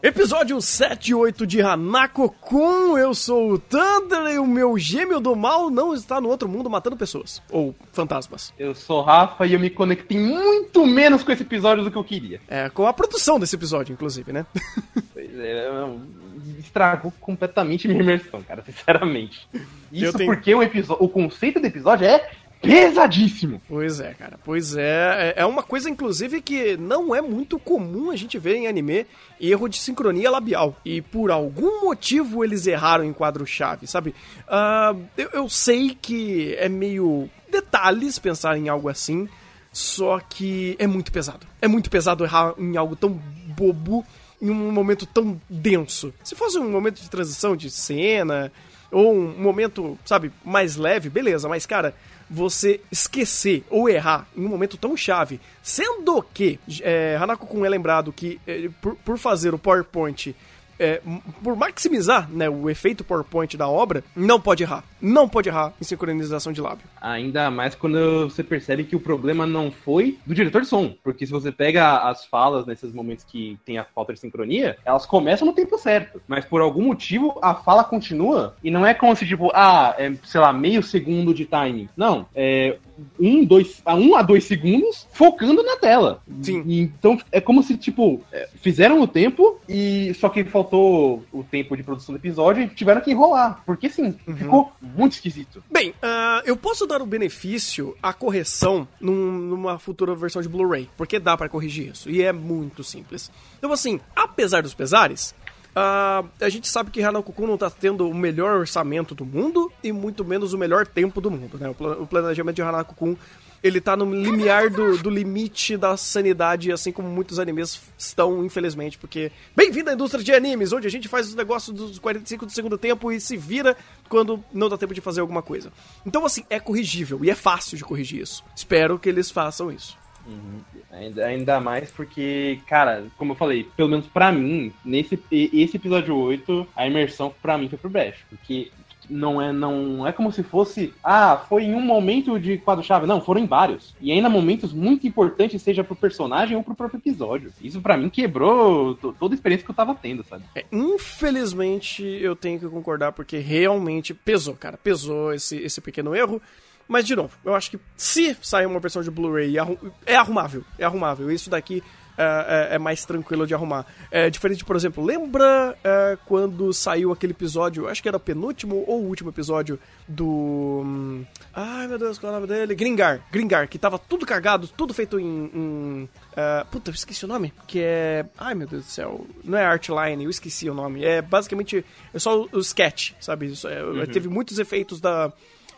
Episódio 7 e 8 de Hanako-kun, eu sou o Thunder e o meu gêmeo do mal não está no outro mundo matando pessoas, ou fantasmas. Eu sou Rafa e eu me conectei muito menos com esse episódio do que eu queria. É, com a produção desse episódio, inclusive, né? Pois é, eu- estragou completamente minha imersão, cara, sinceramente. Isso tenho- porque o, episo- o conceito do episódio é pesadíssimo. Pois é, cara. Pois é. É é uma coisa, inclusive, que não é muito comum a gente ver em anime erro de sincronia labial. E por algum motivo eles erraram em quadro-chave, sabe? Ah, eu, eu sei que é meio detalhes pensar em algo assim, só que é muito pesado. É muito pesado errar em algo tão bobo em um momento tão denso. Se fosse um momento de transição de cena, ou um momento, sabe, mais leve, beleza, mas cara, você esquecer ou errar em um momento tão chave, sendo que é, Hanako-kun é lembrado que é, por, por fazer o PowerPoint é, por maximizar né, o efeito PowerPoint da obra, não pode errar. Não pode errar em sincronização de lábio. Ainda mais quando você percebe que o problema não foi do diretor de som. Porque se você pega as falas nesses momentos que tem a falta de sincronia, elas começam no tempo certo. Mas por algum motivo a fala continua. E não é como se, tipo, ah, é, sei lá, meio segundo de timing. Não. É um, dois, a um a dois segundos focando na tela. Sim. Então é como se, tipo, é, fizeram o tempo e só que faltou o tempo de produção do episódio e tiveram que enrolar. Porque sim, ficou muito esquisito. Bem, ah, eu posso dar o benefício à correção num- numa futura versão de Blu-ray, porque dá pra corrigir isso, e é muito simples. Então, assim, apesar dos pesares, ah, a gente sabe que Hanako-kun não tá tendo o melhor orçamento do mundo e muito menos o melhor tempo do mundo, né? O, pla- o planejamento de Hanako-kun ele tá no limiar do, do limite da sanidade, assim como muitos animes estão, infelizmente, porque bem-vindo à indústria de animes, onde a gente faz os negócios dos 45 do segundo tempo e se vira quando não dá tempo de fazer alguma coisa. Então, assim, é corrigível e é fácil de corrigir isso. Espero que eles façam isso. Ainda, ainda mais porque, cara, como eu falei, pelo menos pra mim, nesse esse episódio 8, a imersão pra mim foi pro brecho. Porque não é, não é como se fosse, ah, foi em um momento de quadro-chave. Não, foram em vários. E ainda momentos muito importantes, seja pro personagem ou pro próprio episódio. Isso pra mim quebrou to- toda a experiência que eu tava tendo, sabe? É, infelizmente, eu tenho que concordar, porque realmente pesou, cara. Pesou esse, esse pequeno erro. Mas, de novo, eu acho que se sair uma versão de Blu-ray, é arrumável. É arrumável. Isso daqui é, é- é mais tranquilo de arrumar. É diferente, por exemplo, lembra é, quando saiu aquele episódio, acho que era o penúltimo ou o último episódio do. hum, Ai meu Deus, qual é o nome dele? Gringar. Gringar, que tava tudo cagado, tudo feito em. em é, puta, eu esqueci o nome. Que é. Ai meu Deus do céu. Não é Artline, eu esqueci o nome. É basicamente. É só o, o sketch, sabe? Isso é- Teve muitos efeitos da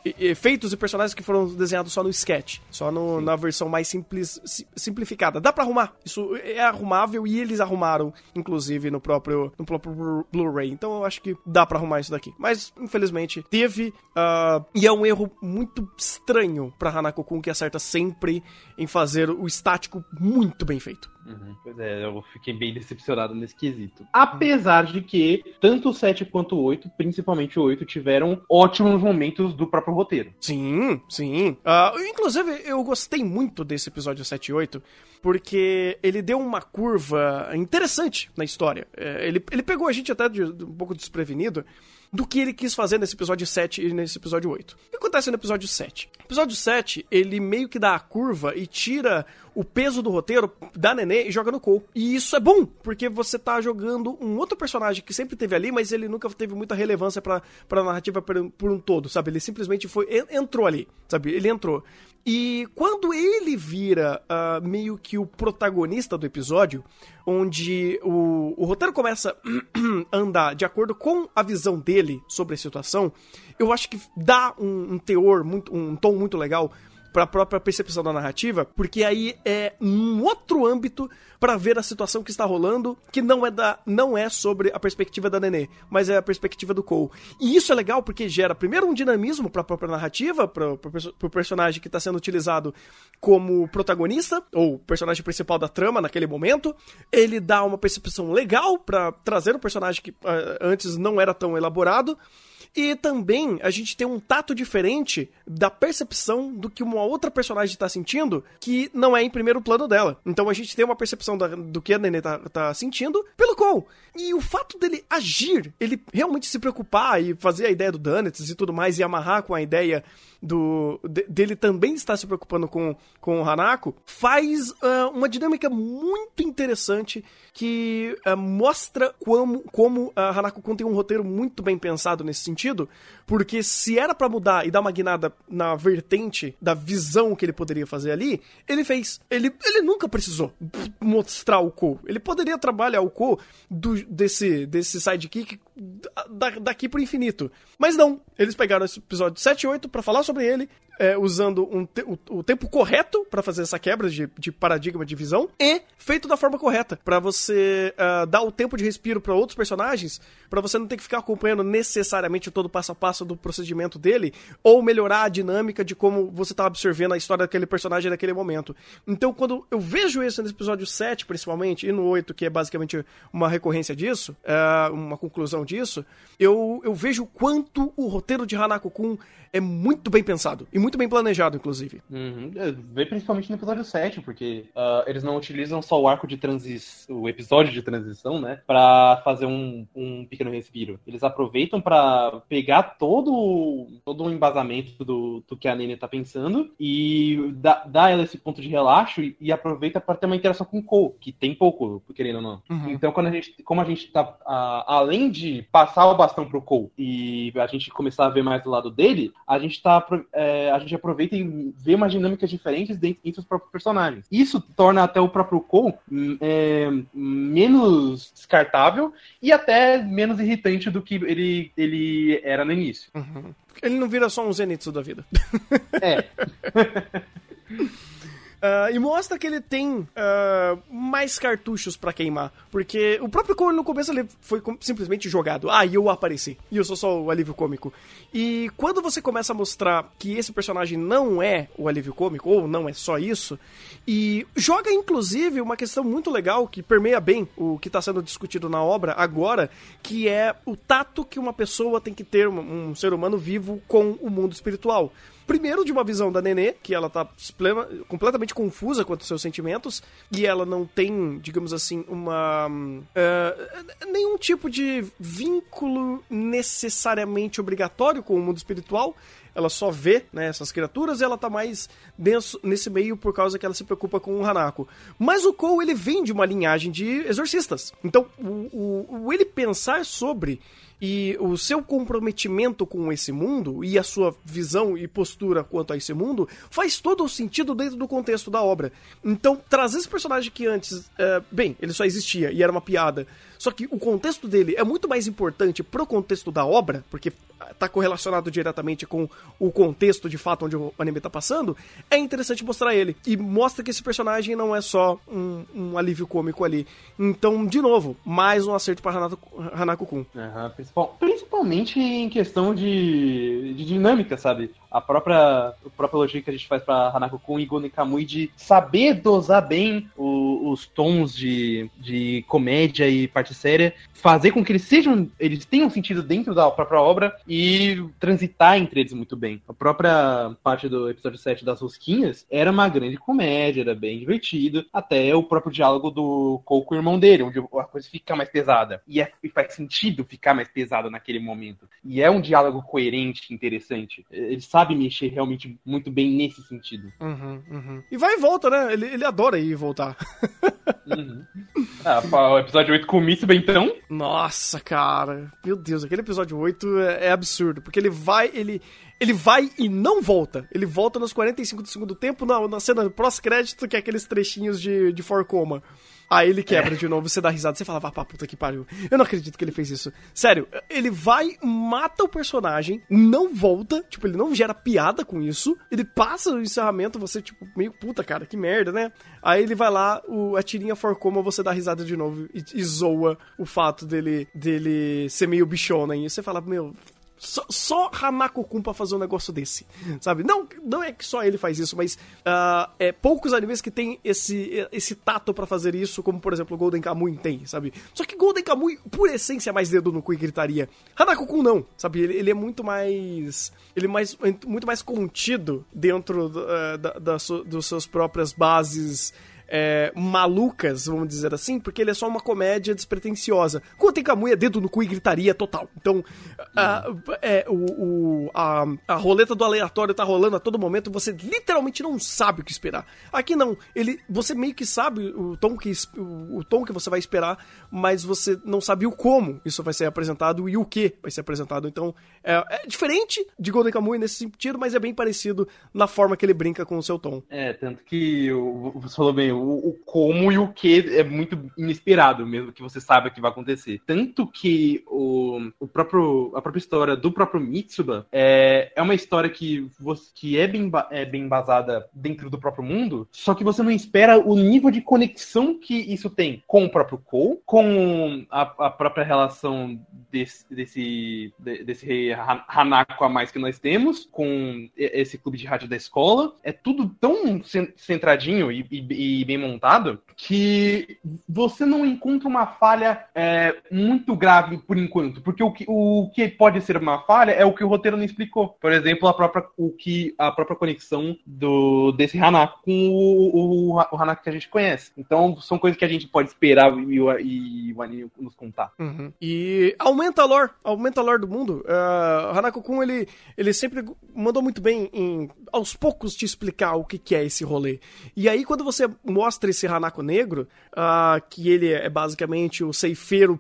efeitos e personagens que foram desenhados só no sketch, só no- na versão mais simples, si- simplificada. Dá pra arrumar, isso é arrumável e eles arrumaram, inclusive, no próprio, no próprio Blu- Blu-ray. Então eu acho que dá pra arrumar isso daqui. Mas, infelizmente, teve, ah, e é um erro muito estranho pra Hanako-kun, que acerta sempre em fazer o estático muito bem feito. Pois é, eu fiquei bem decepcionado nesse quesito. Apesar de que tanto o 7 quanto o 8, principalmente o 8, tiveram ótimos momentos do próprio roteiro. Sim, sim. Ah, inclusive, eu gostei muito desse episódio 7 e 8, porque ele deu uma curva interessante na história. É, ele, ele pegou a gente até de- de um pouco desprevenido do que ele quis fazer nesse episódio 7 e nesse episódio 8. O que acontece no episódio 7? O episódio 7, ele meio que dá a curva e tira o peso do roteiro da Nenê e joga no Cole. E isso é bom, porque você tá jogando um outro personagem que sempre teve ali, mas ele nunca teve muita relevância pra, pra narrativa por, por um todo, sabe? Ele simplesmente foi en- entrou ali, sabe? Ele entrou. E quando ele vira ah, meio que o protagonista do episódio, onde o, o roteiro começa a andar de acordo com a visão dele sobre a situação, eu acho que dá um, um teor, muito, um tom muito legal pra própria percepção da narrativa, porque aí é um outro âmbito para ver a situação que está rolando, que não é da não é sobre a perspectiva da Nenê, mas é a perspectiva do Cole. E isso é legal porque gera primeiro um dinamismo para a própria narrativa, para o personagem que está sendo utilizado como protagonista ou personagem principal da trama naquele momento. Ele dá uma percepção legal para trazer um personagem que uh, antes não era tão elaborado. E também a gente tem um tato diferente da percepção do que uma outra personagem está sentindo, que não é em primeiro plano dela. Então a gente tem uma percepção da, do que a Nenê tá, tá sentindo pelo Cole. E o fato dele agir, ele realmente se preocupar e fazer a ideia do Dunnets e tudo mais, e amarrar com a ideia do de, dele também estar se preocupando com, com o Hanako, faz uh, uma dinâmica muito interessante que uh, mostra como, como a Hanako Kun tem um roteiro muito bem pensado nesse sentido, porque se era para mudar e dar uma guinada na vertente da visão que ele poderia fazer ali, ele fez. Ele, ele nunca precisou mostrar o Ko. Ele poderia trabalhar o Ko do, desse, desse sidekick da, daqui pro infinito. Mas não, eles pegaram esse episódio 7 e 8 pra falar sobre ele, é, usando um te o, o, tempo correto para fazer essa quebra de, de, paradigma de visão e feito da forma correta para você uh, dar o tempo de respiro para outros personagens, para você não ter que ficar acompanhando necessariamente todo o passo a passo do procedimento dele ou melhorar a dinâmica de como você tá absorvendo a história daquele personagem naquele momento. Então, quando eu vejo isso nesse episódio 7, principalmente, e no 8, que é basicamente uma recorrência disso, uh, uma conclusão disso, eu, eu vejo quanto o roteiro de Hanako-kun é muito bem pensado e muito bem planejado, inclusive. Uhum. É, vê principalmente no episódio 7, porque uh, eles não utilizam só o arco de transição, o episódio de transição, né, para fazer um, um pequeno respiro. Eles aproveitam para pegar todo, todo o embasamento do, do que a Nene tá pensando e dá, dá ela esse ponto de relaxo e, e aproveita para ter uma interação com o Cole, que tem pouco, querendo ou não. Uhum. Então, quando a gente, como a gente tá, uh, além de passar o bastão pro Cole e a gente começar a ver mais do lado dele, a gente tá. É, a gente aproveita e vê umas dinâmicas diferentes dentro, entre os próprios personagens. Isso torna até o próprio Cole hum, é, menos descartável e até menos irritante do que ele, ele era no início. Uhum. Ele não vira só um Zenitsu da vida. É. Uh, e mostra que ele tem uh, mais cartuchos para queimar. Porque o próprio Cole no começo ele foi simplesmente jogado. Ah, e eu apareci. E eu sou só o alívio cômico. E quando você começa a mostrar que esse personagem não é o alívio cômico, ou não é só isso, e joga inclusive uma questão muito legal que permeia bem o que está sendo discutido na obra agora, que é o tato que uma pessoa tem que ter, um, um ser humano vivo, com o mundo espiritual. Primeiro, de uma visão da Nenê, que ela tá plena, completamente confusa quanto aos seus sentimentos, e ela não tem, digamos assim, uma. Uh, nenhum tipo de vínculo necessariamente obrigatório com o mundo espiritual. Ela só vê né, essas criaturas e ela tá mais denso nesse meio por causa que ela se preocupa com o Hanako. Mas o Kou, ele vem de uma linhagem de exorcistas. Então, o, o, o ele pensar sobre e o seu comprometimento com esse mundo e a sua visão e postura quanto a esse mundo faz todo o sentido dentro do contexto da obra. Então, trazer esse personagem que antes, é, bem, ele só existia e era uma piada, só que o contexto dele é muito mais importante pro contexto da obra, porque tá correlacionado diretamente com o contexto de fato onde o anime tá passando, é interessante mostrar ele. E mostra que esse personagem não é só um, um alívio cômico ali. Então, de novo, mais um acerto pra Hanako-kun. Uhum, principalmente em questão de, de dinâmica, sabe? A própria, a própria lógica que a gente faz pra Hanako-kun e Gon Kamui de saber dosar bem o, os tons de, de comédia e parte séria, fazer com que eles sejam, eles tenham sentido dentro da própria obra e transitar entre eles muito bem. A própria parte do episódio 7 das rosquinhas era uma grande comédia, era bem divertido, até o próprio diálogo do Cole com o irmão dele, onde a coisa fica mais pesada. E, é, e faz sentido ficar mais pesada naquele momento. E é um diálogo coerente, interessante. Eles sabem sabe mexer realmente muito bem nesse sentido. Uhum, uhum. E vai e volta, né? Ele, ele adora ir e voltar. Uhum. Ah, o episódio 8 com o Mitsuba, então? Nossa, cara. Meu Deus, aquele episódio 8 é, é absurdo. Porque ele vai, ele ele vai e não volta. Ele volta nos 45 do segundo tempo, na, na cena pós-crédito, que é aqueles trechinhos de, de Forcoma. Aí ele quebra de novo, você dá risada, você fala, vá pra puta que pariu. Eu não acredito que ele fez isso. Sério, ele vai, mata o personagem, não volta, tipo, ele não gera piada com isso, ele passa o encerramento, você, tipo, meio puta, cara, que merda, né? Aí ele vai lá, o, a tirinha forcoma, você dá risada de novo e, e zoa o fato dele, dele ser meio bichona. E você fala, meu, só, só Hanako-kun pra fazer um negócio desse, sabe? Não, não é que só ele faz isso, mas uh, é poucos animes que tem esse, esse tato para fazer isso, como por exemplo Golden Kamuy tem, sabe? Só que Golden Kamuy, por essência, é mais dedo no cu e gritaria. Hanako-kun não, sabe? Ele, ele, é muito mais... Ele é mais, muito mais contido dentro uh, da, da, da, das suas próprias bases é, malucas, vamos dizer assim, porque ele é só uma comédia despretensiosa. Tem Camuia, dedo no cu e gritaria total. Então, a, é, o, o, a, a roleta do aleatório tá rolando a todo momento, você literalmente não sabe o que esperar. Aqui não, ele, você meio que sabe o tom que, o, o tom que você vai esperar, mas você não sabe o como isso vai ser apresentado e o que vai ser apresentado. Então, é, é diferente de Golden Kamuy nesse sentido, mas é bem parecido na forma que ele brinca com o seu tom. É, tanto que você falou bem, o, o, como e o que é muito inesperado mesmo que você saiba que vai acontecer. Tanto que o, o próprio, a própria história do próprio Mitsuba é, é uma história que, você, que é, bem, é bem embasada dentro do próprio mundo, só que você não espera o nível de conexão que isso tem com o próprio Kou, com a, a própria relação desse, desse, desse Hanako a mais que nós temos, com esse clube de rádio da escola. É tudo tão centradinho e, e, e bem montado que você não encontra uma falha é, muito grave por enquanto, porque o que, o que pode ser uma falha é o que o roteiro não explicou. Por exemplo, a própria, o que, a própria conexão do, desse Hanako com o, o, o Hanako que a gente conhece. Então, são coisas que a gente pode esperar e, e, e o anime nos contar. Uhum. E aumenta a lore, aumenta a lore do mundo. Uh, Hanako-kun, ele, ele sempre mandou muito bem em, aos poucos, te explicar o que, que é esse rolê. E aí, quando você mostra esse Hanako negro, uh, que ele é basicamente o ceifeiro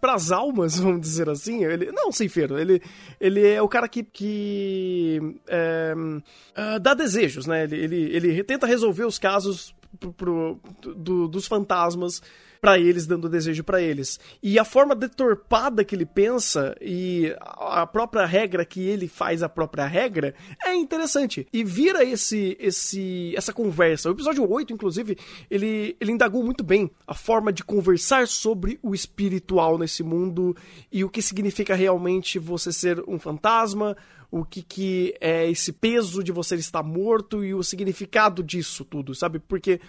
para as almas, vamos dizer assim. Ele, não ceifeiro, ele, ele é o cara que, que é, uh, dá desejos, né? Ele, ele, ele tenta resolver os casos pro, pro, do, dos fantasmas para eles, dando desejo para eles. E a forma deturpada que ele pensa e a própria regra que ele faz a própria regra é interessante. E vira esse esse essa conversa. O episódio 8, inclusive, ele, ele indagou muito bem a forma de conversar sobre o espiritual nesse mundo e o que significa realmente você ser um fantasma, o que, que é esse peso de você estar morto e o significado disso tudo, sabe? Porque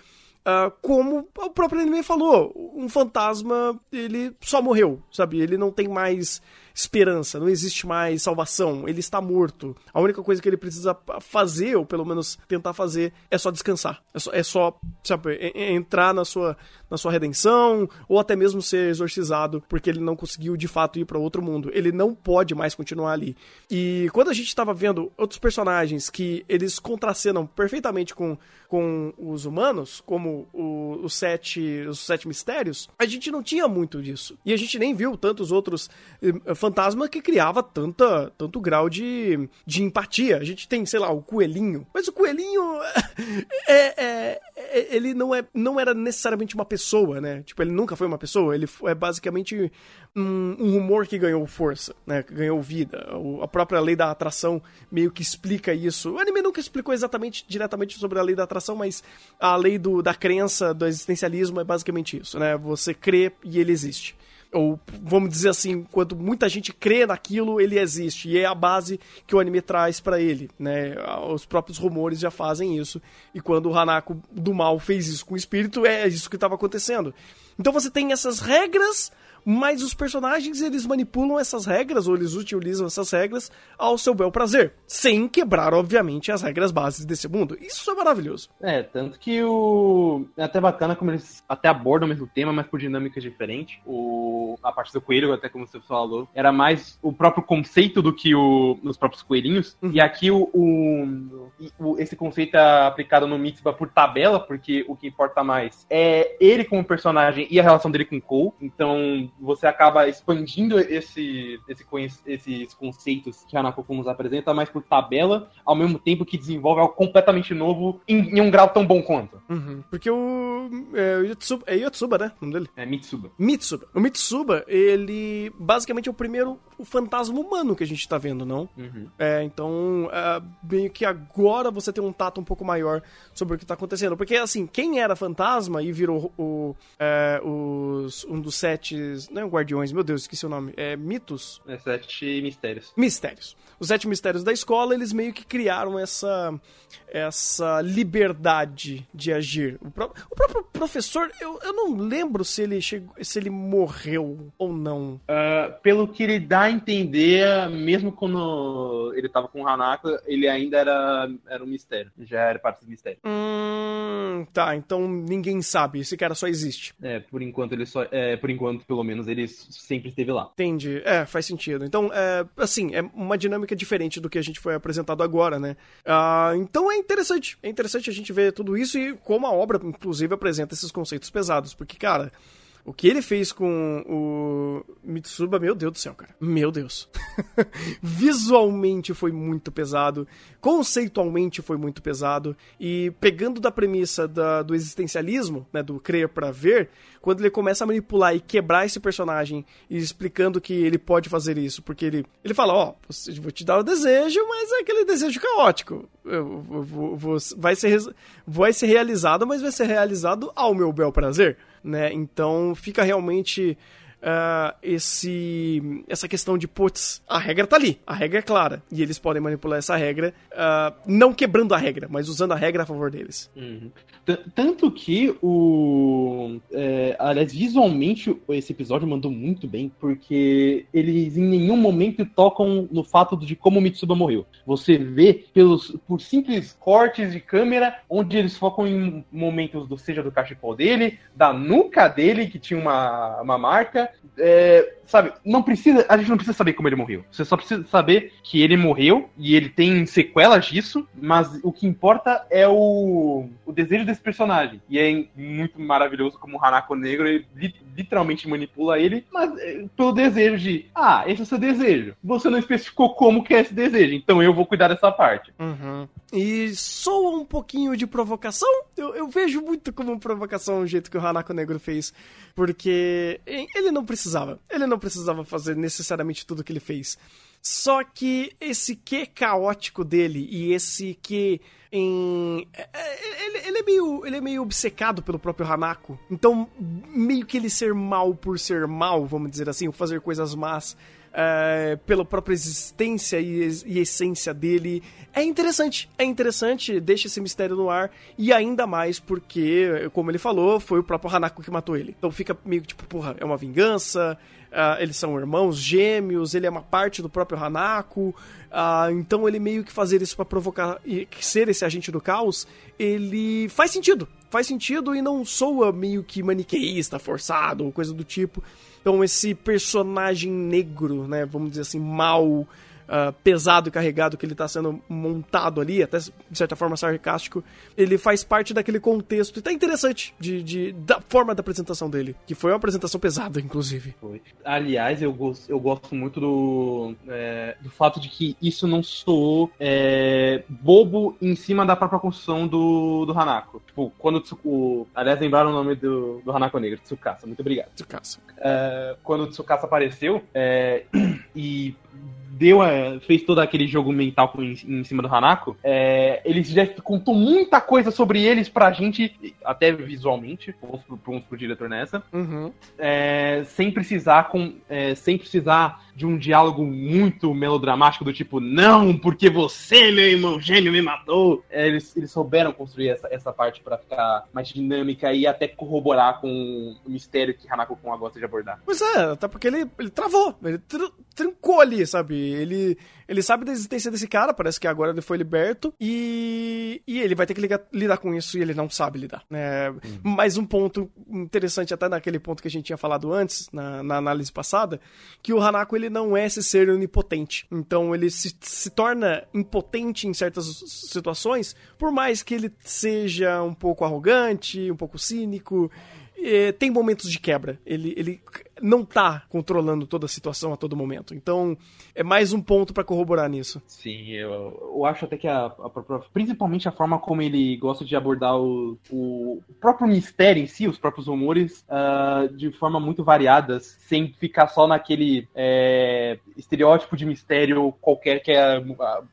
Uh, como o próprio anime falou, um fantasma, ele só morreu, sabe? Ele não tem mais esperança, não existe mais salvação, ele está morto. A única coisa que ele precisa fazer, ou pelo menos tentar fazer, é só descansar. É só, é só sabe, entrar na sua, na sua redenção, ou até mesmo ser exorcizado, porque ele não conseguiu de fato ir para outro mundo. Ele não pode mais continuar ali. E quando a gente estava vendo outros personagens que eles contracenam perfeitamente com, com os humanos, como o, os, sete, os sete mistérios, a gente não tinha muito disso. E a gente nem viu tantos outros uh, fantasma que criava tanta, tanto grau de, de empatia. A gente tem, sei lá, o coelhinho. Mas o coelhinho é, é, é, ele não, é, não era necessariamente uma pessoa, né? Tipo, ele nunca foi uma pessoa. Ele é basicamente um, um rumor que ganhou força, né? Que ganhou vida. O, a própria lei da atração meio que explica isso. O anime nunca explicou exatamente, diretamente sobre a lei da atração, mas a lei do, da crença, do existencialismo é basicamente isso, né? Você crê e ele existe ou vamos dizer assim, quando muita gente crê naquilo, ele existe. E é a base que o anime traz para ele, né? Os próprios rumores já fazem isso. E quando o Hanako do mal fez isso com o espírito, é isso que estava acontecendo. Então você tem essas regras mas os personagens eles manipulam essas regras ou eles utilizam essas regras ao seu bel prazer, sem quebrar, obviamente, as regras básicas desse mundo. Isso é maravilhoso. É, tanto que o. É até bacana como eles até abordam o mesmo tema, mas por dinâmicas diferentes. O... A parte do coelho, até como você falou, era mais o próprio conceito do que o... os próprios coelhinhos. Uhum. E aqui o... o... o, esse conceito é aplicado no Mitzvah por tabela, porque o que importa mais é ele como personagem e a relação dele com Cole. Então, você acaba expandindo esse, esse, esses conceitos que a Hanako nos apresenta mais por tabela, ao mesmo tempo que desenvolve algo completamente novo em, em um grau tão bom quanto. Uhum. Porque o. É, o Yotsuba, é Yotsuba, né? O nome dele? É Mitsuba. Mitsuba. O Mitsuba, ele basicamente é o primeiro o fantasma humano que a gente tá vendo, não? Uhum. É, então, é, meio que agora você tem um tato um pouco maior sobre o que tá acontecendo. Porque, assim, quem era fantasma e virou o, é, os, um dos sete. Não é Guardiões, meu Deus, esqueci o nome. É Mitos? É sete mistérios. Mistérios. Os sete mistérios da escola, eles meio que criaram essa, essa liberdade de agir. O, pró- o próprio professor, eu, eu não lembro se ele, chegou, se ele morreu ou não. Ah, pelo que ele dá a entender, mesmo quando ele tava com o Hanako, ele ainda era, era um mistério. Já era parte do mistério. Hum, tá, então ninguém sabe, esse cara só existe. É, por enquanto ele só. É, por enquanto, pelo menos, ele sempre esteve lá. Entendi. É, faz sentido. Então, é, assim, é uma dinâmica diferente do que a gente foi apresentado agora, né? Ah, então é interessante. É interessante a gente ver tudo isso e como a obra, inclusive, apresenta esses conceitos pesados. Porque, cara, o que ele fez com o Mitsuba, meu Deus do céu, cara. Meu Deus. Visualmente foi muito pesado. Conceitualmente foi muito pesado. E pegando da premissa da- do existencialismo, né, do crer pra ver, quando ele começa a manipular e quebrar esse personagem e explicando que ele pode fazer isso, porque ele, ele fala, ó, você- vou te dar o desejo, mas é aquele desejo caótico. Eu- eu- vou- vai, ser, vai ser realizado, mas vai ser realizado ao meu bel prazer, né? Então fica realmente ah, esse essa questão de, putz, a regra tá ali, a regra é clara, e eles podem manipular essa regra, ah, não quebrando a regra, mas usando a regra a favor deles. Uhum. Tanto que o. é, aliás, visualmente esse episódio mandou muito bem, porque eles em nenhum momento tocam no fato de como o Mitsuba morreu. Você vê pelos, por simples cortes de câmera, onde eles focam em momentos do seja do cachecol dele, da nuca dele, que tinha uma, uma marca. É, sabe, não precisa. A gente não precisa saber como ele morreu. Você só precisa saber que ele morreu e ele tem sequelas disso, mas o que importa é o, o desejo desse personagem. E é muito maravilhoso como o Hanako Negro ele li- literalmente manipula ele, mas é, pelo desejo de, ah, esse é o seu desejo. Você não especificou como que é esse desejo, então eu vou cuidar dessa parte. Uhum. E soa um pouquinho de provocação. Eu, eu vejo muito como provocação o jeito que o Hanako Negro fez. Porque ele não precisava. Ele não precisava fazer necessariamente tudo que ele fez. Só que esse que caótico dele e esse que em. é- é- Ele, ele é meio, ele é meio obcecado pelo próprio Hanako. Então, meio que ele ser mal por ser mal, vamos dizer assim, ou fazer coisas más é, pela própria existência e, e essência dele. É interessante, é interessante, deixa esse mistério no ar, e ainda mais porque, como ele falou, foi o próprio Hanako que matou ele. Então fica meio tipo, porra, é uma vingança, ah, eles são irmãos gêmeos, ele é uma parte do próprio Hanako, ah, então ele meio que fazer isso pra provocar e ser esse agente do caos, ele faz sentido, faz sentido e não soa meio que maniqueísta, forçado ou coisa do tipo. Então esse personagem negro, né, vamos dizer assim, mal, ah, pesado e carregado que ele tá sendo montado ali, até de certa forma sarcástico, ele faz parte daquele contexto e tá interessante de, de- da forma da apresentação dele, que foi uma apresentação pesada, inclusive. Foi. Aliás, eu, eu gosto muito do, é, do fato de que isso não soou é, bobo em cima da própria construção do, do Hanako. Tipo, quando o. Aliás, lembraram o nome do, do Hanako Negro, Tsukasa. Muito obrigado. Tsukasa. É, quando o Tsukasa apareceu é, e deu a- fez todo aquele jogo mental com- em, em cima do Hanako, é, ele já contou muita coisa sobre eles pra gente, até visualmente, vamos pro, vamos pro diretor nessa, Uhum. é, sem precisar com, é, sem precisar de um diálogo muito melodramático do tipo não porque você meu irmão gêmeo me matou É, eles, eles souberam construir essa, essa parte pra ficar mais dinâmica e até corroborar com o mistério que Hanako Kun gosta de abordar Pois é, até porque ele, ele travou, ele tr- trancou ali, sabe? Ele, ele sabe da existência desse cara, parece que agora ele foi liberto, e, e ele vai ter que ligar- lidar com isso e ele não sabe lidar. né? Mais um ponto interessante, até naquele ponto que a gente tinha falado antes, na, na análise passada, que o Hanako ele não é esse ser onipotente. Então ele se, se torna impotente em certas situações, por mais que ele seja um pouco arrogante, um pouco cínico. É, tem momentos de quebra. Ele, ele não tá controlando toda a situação a todo momento. Então, é mais um ponto pra corroborar nisso. Sim, eu, eu acho até que a, a principalmente a forma como ele gosta de abordar o, o próprio mistério em si, os próprios rumores, ah, de forma muito variadas, sem ficar só naquele é, estereótipo de mistério qualquer que é ah,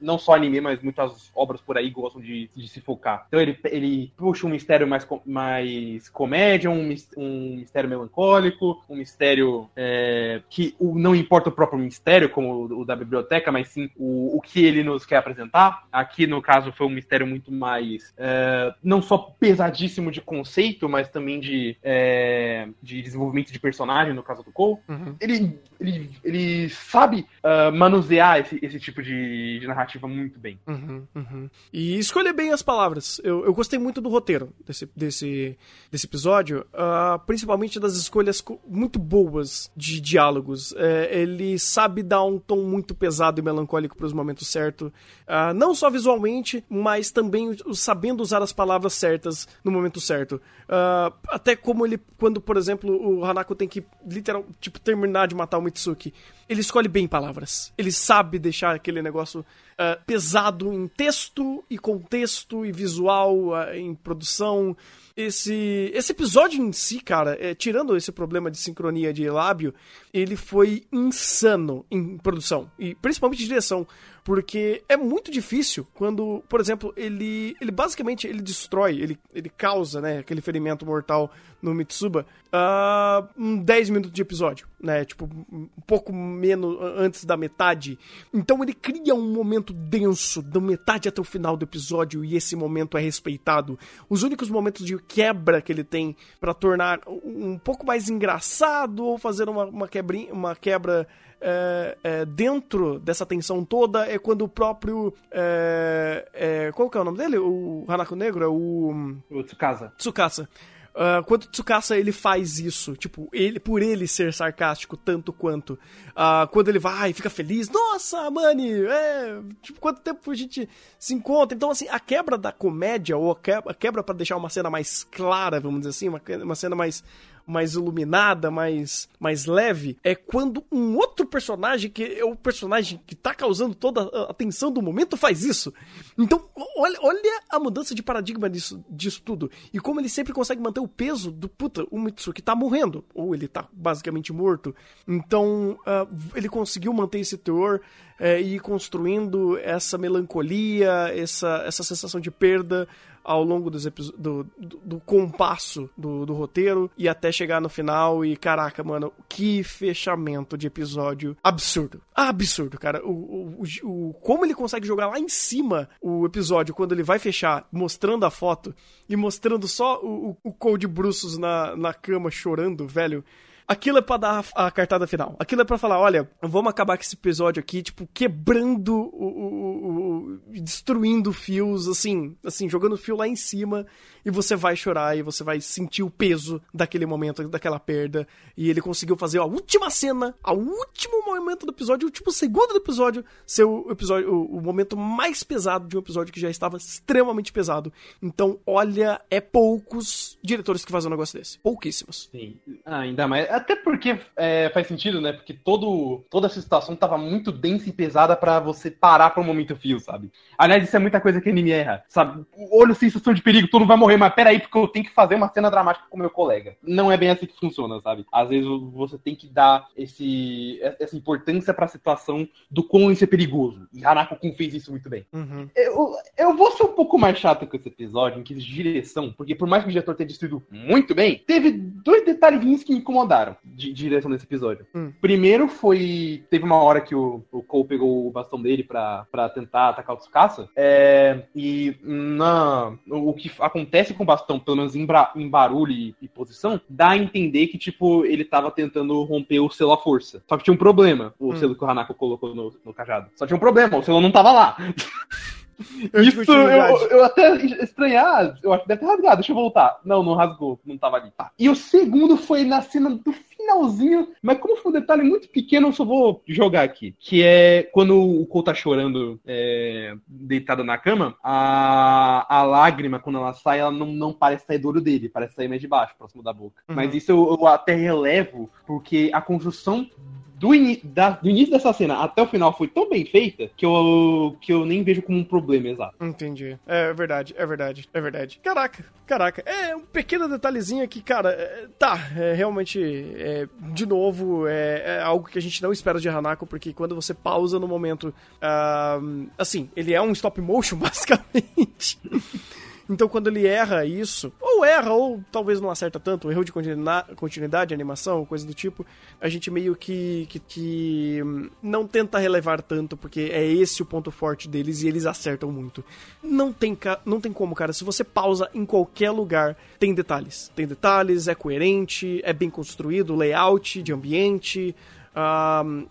não só anime, mas muitas obras por aí gostam de, de se focar. Então ele, ele puxa um mistério mais, mais comédia, um, um mistério melancólico, um mistério é, que o, não importa o próprio mistério, como o, o da biblioteca, mas sim o, o que ele nos quer apresentar. Aqui, no caso, foi um mistério muito mais é, não só pesadíssimo de conceito, mas também de, é, de desenvolvimento de personagem, no caso do Cole. Uhum. Ele, ele, ele sabe ah, manusear esse, esse tipo de, de narrativa muito bem. Uhum, uhum. E escolher bem as palavras. Eu, eu gostei muito do roteiro desse, desse, desse episódio, ah, principalmente das escolhas co- muito boas de diálogos. É, ele sabe dar um tom muito pesado e melancólico para os momentos certos, Ah, não só visualmente, mas também sabendo usar as palavras certas no momento certo. Ah, até como ele, quando, por exemplo, o Hanako tem que literal, tipo, terminar de matar o Mitsuki, ele escolhe bem palavras. Ele sabe deixar aquele negócio ah, pesado em texto e contexto e visual, em produção. Esse, esse episódio em si, cara, é, tirando esse problema de sincronia de lábio, ele foi insano em produção e principalmente de direção, porque é muito difícil quando, por exemplo, ele, ele basicamente ele destrói, ele, ele causa, né, aquele ferimento mortal no Mitsuba ah, em 10 minutos de episódio, né, tipo, um pouco menos antes da metade. Então ele cria um momento denso, da metade até o final do episódio, e esse momento é respeitado. Os únicos momentos de quebra que ele tem pra tornar um um pouco mais engraçado ou fazer uma, uma, quebrinha, uma quebra é, é, dentro dessa tensão toda é quando o próprio. É, é, qual que é o nome dele? O Hanako Negro? É o. O Tsukasa. Tsukasa. Ah, quando Tsukasa ele faz isso, tipo, ele por ele ser sarcástico tanto quanto, ah, quando ele vai e fica feliz, nossa, Mani, é, tipo, quanto tempo a gente se encontra? Então, assim, a quebra da comédia, ou a quebra, quebra para deixar uma cena mais clara, vamos dizer assim, uma, uma cena mais mais iluminada, mais, mais leve, é quando um outro personagem, que é o personagem que tá causando toda a atenção do momento, faz isso. Então, olha, olha a mudança de paradigma disso, disso tudo. E como ele sempre consegue manter o peso do puta, o Mitsuki tá morrendo, ou ele tá basicamente morto. Então, ah, ele conseguiu manter esse teor é, e ir construindo essa melancolia, essa, essa sensação de perda ao longo dos do, do, do compasso do, do roteiro e até chegar no final e caraca, mano, que fechamento de episódio absurdo. Absurdo, cara. O, o, o- como ele consegue jogar lá em cima o episódio quando ele vai fechar, mostrando a foto e mostrando só o, o, o Cold Bruços na, na cama chorando, velho. Aquilo é pra dar a, cartada final. Aquilo é pra falar, olha, vamos acabar com esse episódio aqui, tipo, quebrando o, o- o- o- destruindo fios, assim, assim, jogando fio lá em cima, e você vai chorar e você vai sentir o peso daquele momento, daquela perda. E ele conseguiu fazer a última cena, a último momento do episódio, o último segundo do episódio, ser o episódio, o, o momento mais pesado de um episódio que já estava extremamente pesado. Então, olha, é poucos diretores que fazem um negócio desse. Pouquíssimos. Sim. Ah, ainda mais. Até porque é, faz sentido, né? Porque todo, toda essa situação tava muito densa e pesada pra você parar pra um momento fio, sabe? Aliás, isso é muita coisa que anime erra, sabe? Olho sensação de perigo, todo mundo vai morrer, mas peraí, porque eu tenho que fazer uma cena dramática com meu colega. Não é bem assim que funciona, sabe? Às vezes você tem que dar esse, essa importância pra situação do quão isso é perigoso. E Hanako-kun fez isso muito bem. Uhum. Eu, eu vou ser um pouco mais chato com esse episódio, em que de direção, porque por mais que o diretor tenha destruído muito bem, teve dois detalhezinhos que me incomodaram de, de direção desse episódio. Hum. Primeiro foi. Teve uma hora que o, o Cole pegou o bastão dele pra, pra tentar atacar o Tsukasa. É, e na, o que acontece com o bastão, pelo menos em, bra- em barulho e, e posição, dá a entender que, tipo, ele tava tentando romper o selo à força. Só que tinha um problema, o Hum. selo que o Hanako colocou no, no cajado. Só tinha um problema, o selo não tava lá. Eu Isso, eu, eu até estranhar, eu acho que deve ter rasgado, deixa eu voltar. Não, não rasgou, não tava ali. Tá. E o segundo foi na cena do finalzinho, mas como foi um detalhe muito pequeno, eu só vou jogar aqui. Que é quando o Cole tá chorando é, deitado na cama, a, a lágrima, quando ela sai, ela não, não parece sair do olho dele, parece sair mais de baixo, próximo da boca. Uhum. Mas isso eu, eu até relevo, porque a construção do, ini- da- do início dessa cena até o final foi tão bem feita que eu, que eu nem vejo como um problema exato. Entendi. É verdade, é verdade, é verdade. Caraca, caraca. É um pequeno detalhezinho aqui, cara. é, tá, é realmente, é, de novo, é, é algo que a gente não espera de Hanako, porque quando você pausa no momento. ah, assim, ele é um stop motion, basicamente. Então, quando ele erra isso, ou erra, ou talvez não acerta tanto, erro de continuidade, animação, coisa do tipo, a gente meio que, que, que, hum, não tenta relevar tanto, porque é esse o ponto forte deles e eles acertam muito. Não tem, não tem como, cara. Se você pausa em qualquer lugar, tem detalhes. Tem detalhes, é coerente, é bem construído, layout de ambiente.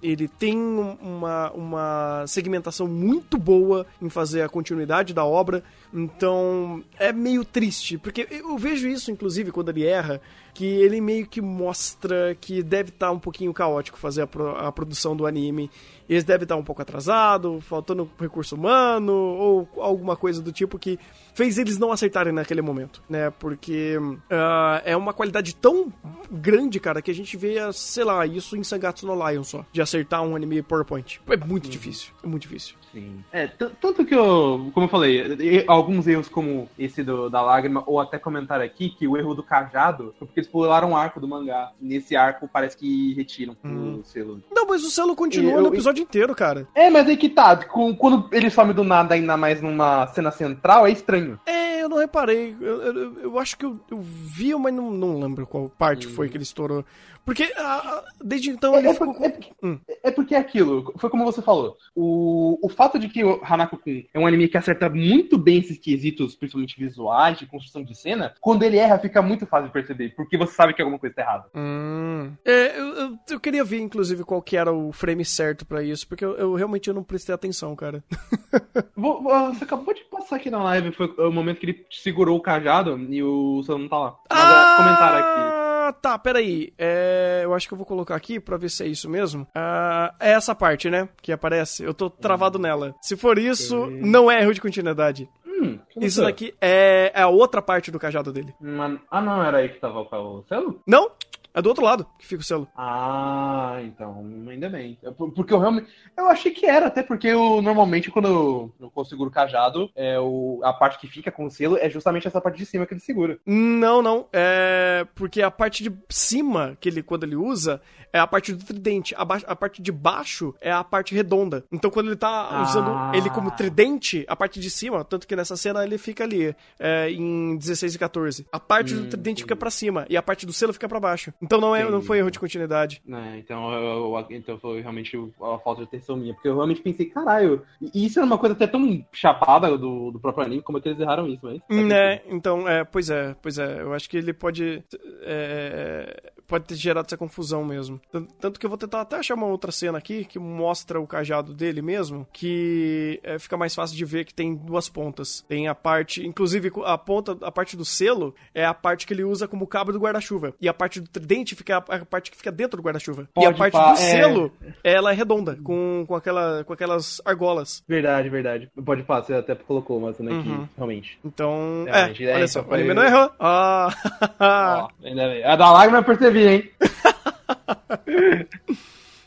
Ele tem um- uma, uma segmentação muito boa em fazer a continuidade da obra, então é meio triste, porque eu vejo isso, inclusive, quando ele erra, que ele meio que mostra que deve estar um pouquinho caótico fazer a, pro- a produção do anime. Eles devem estar um pouco atrasado, faltando recurso humano, ou alguma coisa do tipo que fez eles não acertarem naquele momento, né? Porque ah, é uma qualidade tão grande, cara, que a gente vê, sei lá, isso em Sangatsu no Lion só, de acertar um anime PowerPoint. É muito difícil, é muito difícil. Sim. É, tanto que eu, como eu falei, alguns erros como esse do, da lágrima, ou até comentar aqui que o erro do cajado porque eles pularam um arco do mangá. Nesse arco parece que retiram o selo. Não, mas o selo continua Eu- no episódio inteiro, cara. É, mas aí que tá, quando ele some do nada, ainda mais numa cena central, é estranho. É, eu não reparei. Eu, eu- eu acho que eu, eu vi, mas não, não lembro qual parte foi que ele estourou. Porque ah, desde então ele É, ficou. porque, é, com- porque- Hum. é porque é aquilo, foi como você falou. O, o fato de que o Hanako-kun é um anime que acerta muito bem esses quesitos, principalmente visuais, de construção de cena, quando ele erra fica muito fácil de perceber, porque você sabe que alguma coisa tá errada. Hum. É, eu, eu, eu queria ver, inclusive, qual que era o frame certo pra isso, porque eu, eu realmente eu não prestei atenção, cara. Você acabou de passar aqui na live, foi o momento que ele segurou o cajado e o seu não tá lá. Mas é, comentaram aqui. Ah, tá, peraí. É, eu acho que eu vou colocar aqui pra ver se é isso mesmo. Ah, é essa parte, né? Que aparece. Eu tô travado nela. Se for isso, não é erro de continuidade. Hum, Isso loucura. daqui é, é a outra parte do cajado dele. Mano, ah, não, era aí que tava o selo? Não? É do outro lado que fica o selo. Ah, então, ainda bem. Eu- por- Porque eu realmente. Eu achei que era, até porque eu normalmente, quando eu, eu o cajado, é o, a parte que fica com o selo é justamente essa parte de cima que ele segura. Não, não. É porque a parte de cima, que ele, quando ele usa, é a parte do tridente. A, ba- a parte de baixo é a parte redonda. Então, quando ele tá Ah. usando ele como tridente, a parte de cima, tanto que nessa cena ele fica ali, é, em 16 e 14. A parte do tridente fica pra cima e a parte do selo fica pra baixo. Então não, é, não foi erro de continuidade. né? então, eu, eu- então foi realmente a falta de atenção minha. Porque eu realmente pensei, caralho, e isso era uma coisa até tão chapada do, do próprio anime, como é que eles erraram isso, mas. Né, então, é, pois é, pois é, eu acho que ele pode é, pode ter gerado essa confusão mesmo. Tan- Tanto que eu vou tentar até achar uma outra cena aqui que mostra o cajado dele mesmo, que é, fica mais fácil de ver que tem duas pontas. Tem a parte, inclusive a ponta, a parte do selo é a parte que ele usa como cabo do guarda-chuva. E a parte do tridente fica a, parte que fica dentro do guarda-chuva. E a parte pá, do é. selo, ela é redonda, com, com, aquela, com aquelas argolas. Verdade, verdade. Pode falar, você até colocou uma cena aqui, Uhum. realmente. Então, é, Realmente, é, olha então só, o foi- anime não errou. Ah, ainda bem. A da lágrima eu percebi, hein?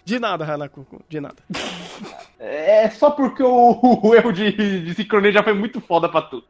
De nada, Hanako, de nada. É só porque o, o erro de, de sincronia já foi muito foda pra tu.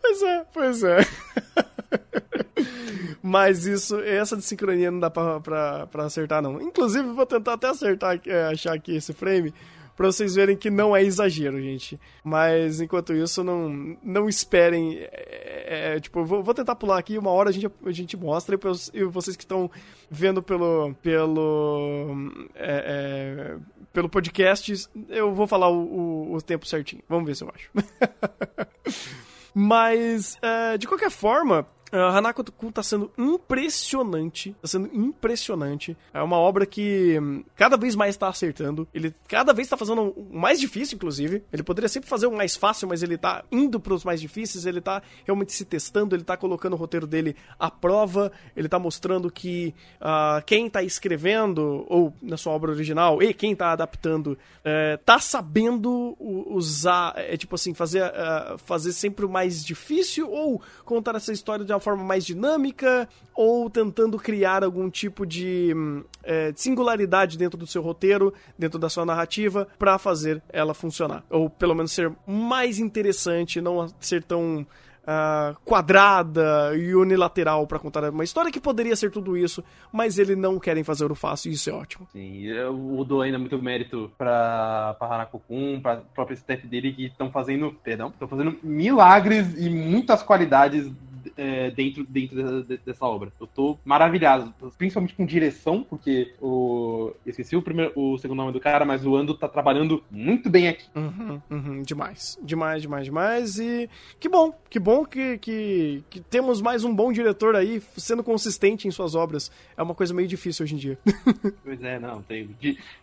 Pois é, pois é. Mas isso, essa de sincronia não dá pra, pra, pra acertar, não. Inclusive, vou tentar até acertar, é, achar aqui esse frame, pra vocês verem que não é exagero, gente. Mas, enquanto isso, não, não esperem. é, é, tipo, eu vou, vou tentar pular aqui, uma hora a gente, a gente mostra, e, e vocês que estão vendo pelo. pelo. é, é, pelo podcast, eu vou falar o, o, o tempo certinho. Vamos ver se eu acho. Mas, é, de qualquer forma, Uh, Hanako-kun tá sendo impressionante. Tá sendo impressionante. É uma obra que hum, cada vez mais tá acertando. Ele cada vez tá fazendo o mais difícil, inclusive. Ele poderia sempre fazer o mais fácil, mas ele tá indo pros mais difíceis. Ele tá realmente se testando. Ele tá colocando o roteiro dele à prova. Ele tá mostrando que uh, quem tá escrevendo, ou na sua obra original, e quem tá adaptando, uh, tá sabendo usar. É tipo assim, fazer, uh, fazer sempre o mais difícil ou contar essa história de uma forma mais dinâmica ou tentando criar algum tipo de é, singularidade dentro do seu roteiro, dentro da sua narrativa, para fazer ela funcionar. Ou pelo menos ser mais interessante, não ser tão uh, quadrada e unilateral para contar uma história que poderia ser tudo isso, mas eles não querem fazer o fácil e isso é ótimo. Sim, eu dou ainda muito mérito pra, pra Hanako-kun, pra própria staff dele que estão fazendo, perdão, estão fazendo milagres e muitas qualidades é, dentro, dentro de, dessa obra. Eu tô maravilhado, principalmente com direção, porque o. Esqueci o, primeiro, o segundo nome do cara, mas o Ando tá trabalhando muito bem aqui. Uhum, uhum, demais. Demais, demais, demais. E que bom, que bom que, que, que temos mais um bom diretor aí sendo consistente em suas obras. É uma coisa meio difícil hoje em dia. pois é, não, tem.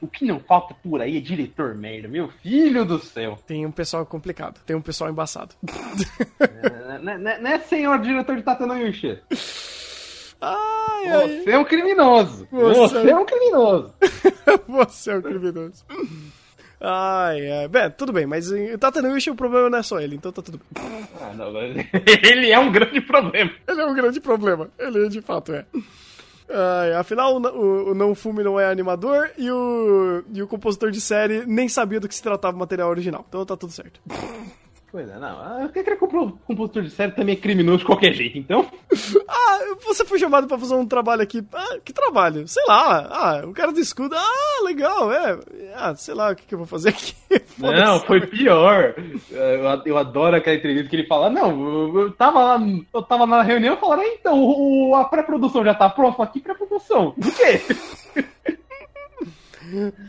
O que não falta por aí é diretor merda, meu filho do céu. Tem um pessoal complicado, tem um pessoal embaçado. é, não, é, não é senhor diretor de Tatanoyushi. Ai, Você ai. é um criminoso. Você, Você é um criminoso. Você é um criminoso. Ai, ai. Bem, tudo bem, mas o Tatanoyushi o problema não é só ele, então tá tudo bem. Ah, não, ele é um grande problema. Ele é um grande problema. Ele de fato é. Ai, afinal, o, o, o Não Fume não é animador e o, e o compositor de série nem sabia do que se tratava o material original. Então tá tudo certo. Pois é, não. O que é compositor de série também é criminoso de qualquer jeito, então? ah, você foi chamado pra fazer um trabalho aqui. Ah, que trabalho? Sei lá. Ah, o cara do escudo. Ah, legal, é. Ah, sei lá o que, que eu vou fazer aqui. não, foi pior. Eu, eu adoro aquela entrevista que ele fala: Não, eu tava lá, eu tava na reunião e falaram: Então, o, a pré-produção já tá pronta? Aqui, pré-produção. O quê?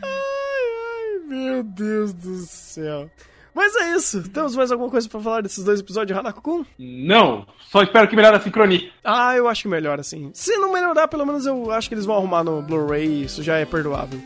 ai, ai, meu Deus do céu. Mas é isso. Temos mais alguma coisa para falar desses dois episódios de Hanako-kun? Não. Só espero que melhore a sincronia. Ah, eu acho que melhora, sim. Se não melhorar, pelo menos eu acho que eles vão arrumar no Blu-ray. Isso já é perdoável.